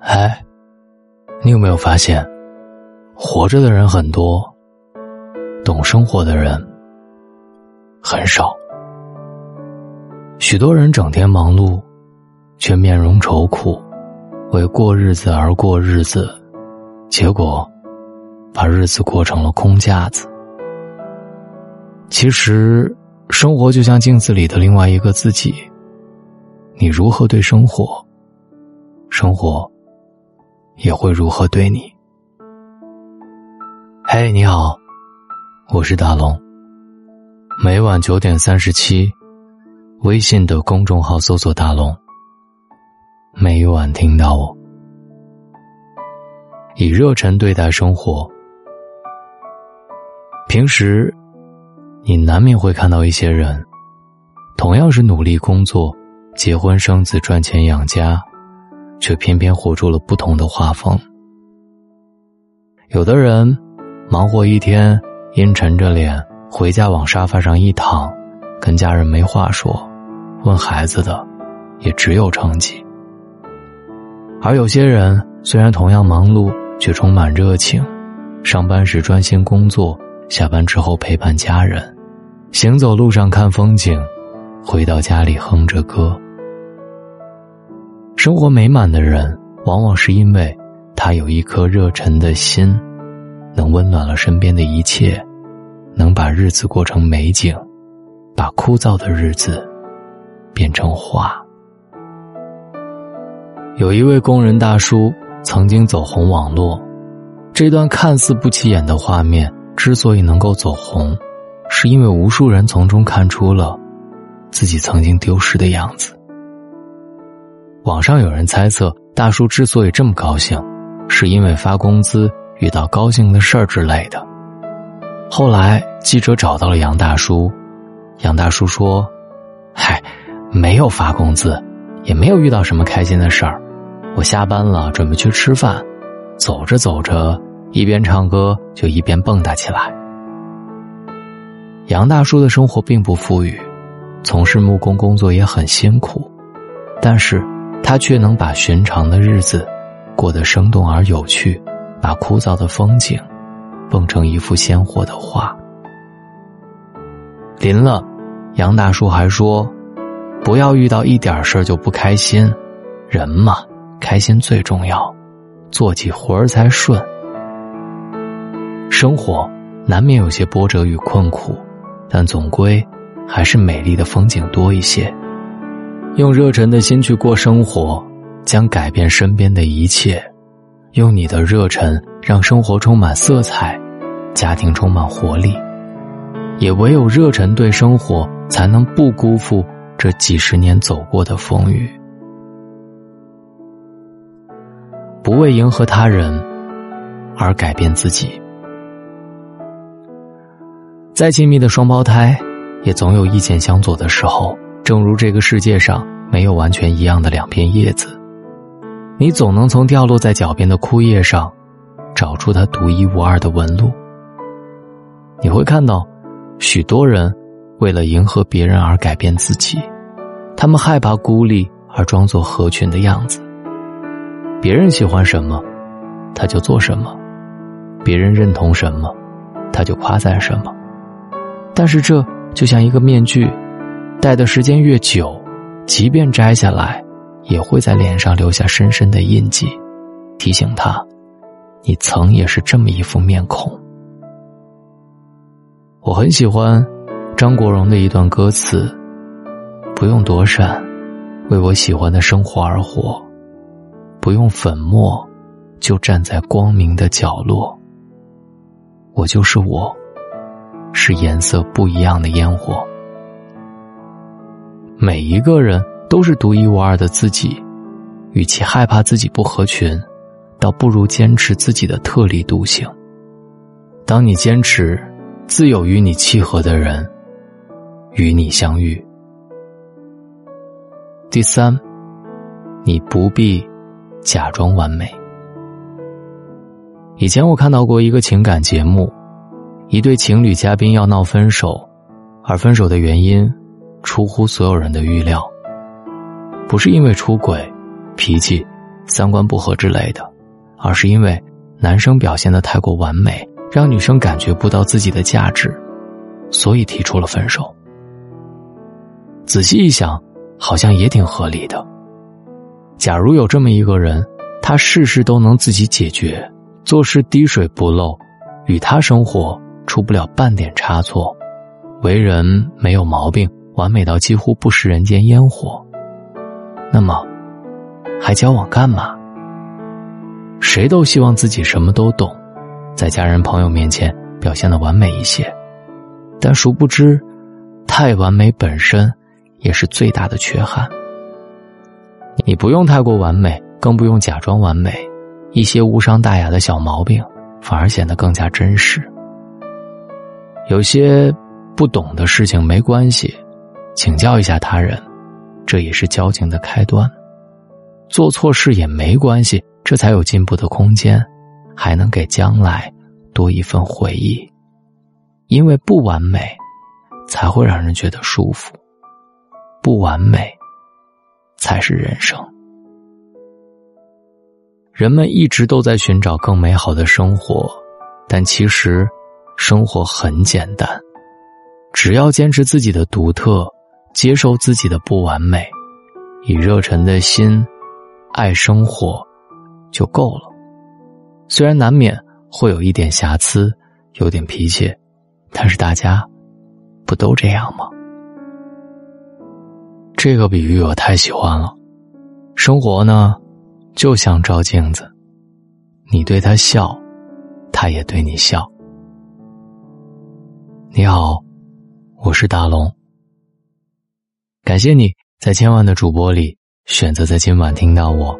哎，你有没有发现，活着的人很多，懂生活的人很少。许多人整天忙碌，却面容愁苦，为过日子而过日子，结果把日子过成了空架子。其实，生活就像镜子里的另外一个自己。你如何对生活，生活也会如何对你。嘿，你好，我是大龙。每晚九点三十七，微信的公众号搜索“大龙”，每晚听到我。以热忱对待生活，平时。你难免会看到一些人，同样是努力工作、结婚生子、赚钱养家，却偏偏活出了不同的画风。有的人忙活一天，阴沉着脸回家，往沙发上一躺，跟家人没话说，问孩子的也只有成绩。而有些人虽然同样忙碌，却充满热情，上班时专心工作。下班之后陪伴家人，行走路上看风景，回到家里哼着歌。生活美满的人，往往是因为他有一颗热忱的心，能温暖了身边的一切，能把日子过成美景，把枯燥的日子变成花。有一位工人大叔曾经走红网络，这段看似不起眼的画面。之所以能够走红，是因为无数人从中看出了自己曾经丢失的样子。网上有人猜测，大叔之所以这么高兴，是因为发工资遇到高兴的事儿之类的。后来记者找到了杨大叔，杨大叔说：“嗨，没有发工资，也没有遇到什么开心的事儿，我下班了，准备去吃饭，走着走着。”一边唱歌就一边蹦跶起来。杨大叔的生活并不富裕，从事木工工作也很辛苦，但是他却能把寻常的日子过得生动而有趣，把枯燥的风景蹦成一幅鲜活的画。临了，杨大叔还说：“不要遇到一点事儿就不开心，人嘛，开心最重要，做起活儿才顺。”生活难免有些波折与困苦，但总归还是美丽的风景多一些。用热忱的心去过生活，将改变身边的一切。用你的热忱让生活充满色彩，家庭充满活力。也唯有热忱对生活，才能不辜负这几十年走过的风雨。不为迎合他人而改变自己。再亲密的双胞胎，也总有意见相左的时候。正如这个世界上没有完全一样的两片叶子，你总能从掉落在脚边的枯叶上，找出它独一无二的纹路。你会看到，许多人为了迎合别人而改变自己，他们害怕孤立而装作合群的样子。别人喜欢什么，他就做什么；别人认同什么，他就夸赞什么。但是这就像一个面具，戴的时间越久，即便摘下来，也会在脸上留下深深的印记，提醒他，你曾也是这么一副面孔。我很喜欢张国荣的一段歌词：“不用躲闪，为我喜欢的生活而活；不用粉末，就站在光明的角落。我就是我。”是颜色不一样的烟火。每一个人都是独一无二的自己，与其害怕自己不合群，倒不如坚持自己的特立独行。当你坚持，自有与你契合的人与你相遇。第三，你不必假装完美。以前我看到过一个情感节目。一对情侣嘉宾要闹分手，而分手的原因出乎所有人的预料。不是因为出轨、脾气三观不合之类的，而是因为男生表现的太过完美，让女生感觉不到自己的价值，所以提出了分手。仔细一想，好像也挺合理的。假如有这么一个人，他事事都能自己解决，做事滴水不漏，与他生活出不了半点差错，为人没有毛病，完美到几乎不食人间烟火，那么还交往干嘛？谁都希望自己什么都懂，在家人朋友面前表现的完美一些，但殊不知，太完美本身也是最大的缺憾。你不用太过完美，更不用假装完美，一些无伤大雅的小毛病，反而显得更加真实。有些不懂的事情没关系，请教一下他人，这也是交情的开端。做错事也没关系，这才有进步的空间，还能给将来多一份回忆。因为不完美，才会让人觉得舒服。不完美。才是人生。人们一直都在寻找更美好的生活，但其实生活很简单，只要坚持自己的独特，接受自己的不完美，以热忱的心爱生活就够了。虽然难免会有一点瑕疵，有点脾气，但是大家不都这样吗？这个比喻我太喜欢了，生活呢，就像照镜子，你对他笑，他也对你笑。你好，我是大龙。感谢你在千万的主播里选择在今晚听到我，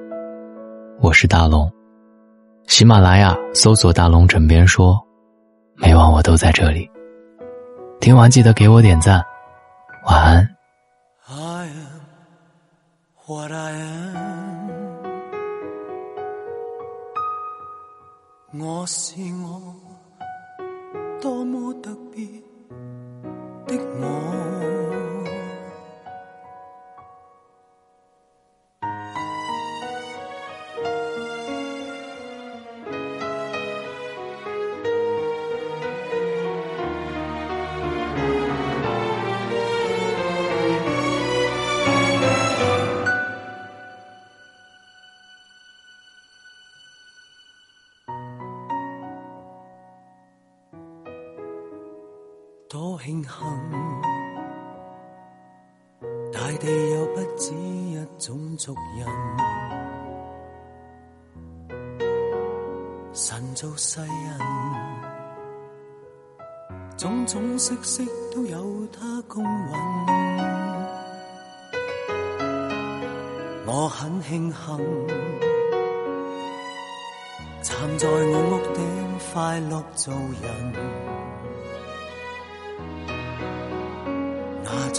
我是大龙。喜马拉雅搜索“大龙枕边说”，每晚我都在这里。听完记得给我点赞，晚安。我是我，多庆幸，大地有不止一种族人，神造世人，种种色色都有他公允。我很庆幸，站在我屋顶快乐做人。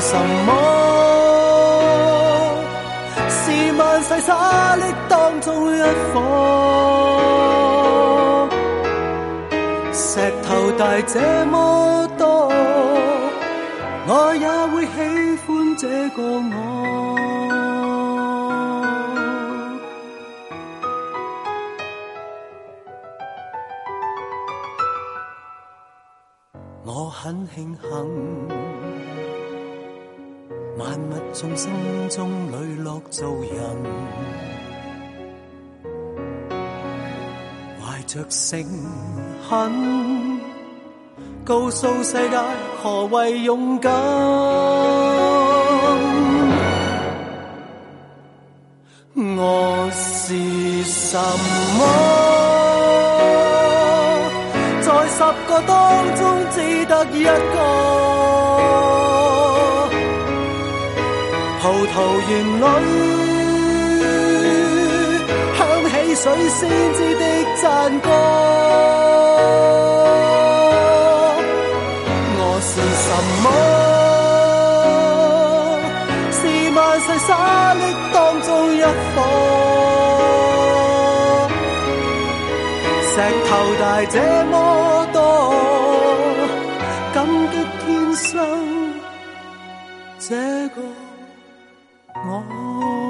什么？是万世沙砾当中一颗，石头大这么多，我也会喜欢这个我。我很庆幸。万物众生中磊落做人，怀着诚恳，告诉世界何为勇敢。我是什么？在十个当中只得一个个。葡萄园里水先知的赞歌。我是什么？是万世沙砾当中一颗，石头大这么多，感激天生这个我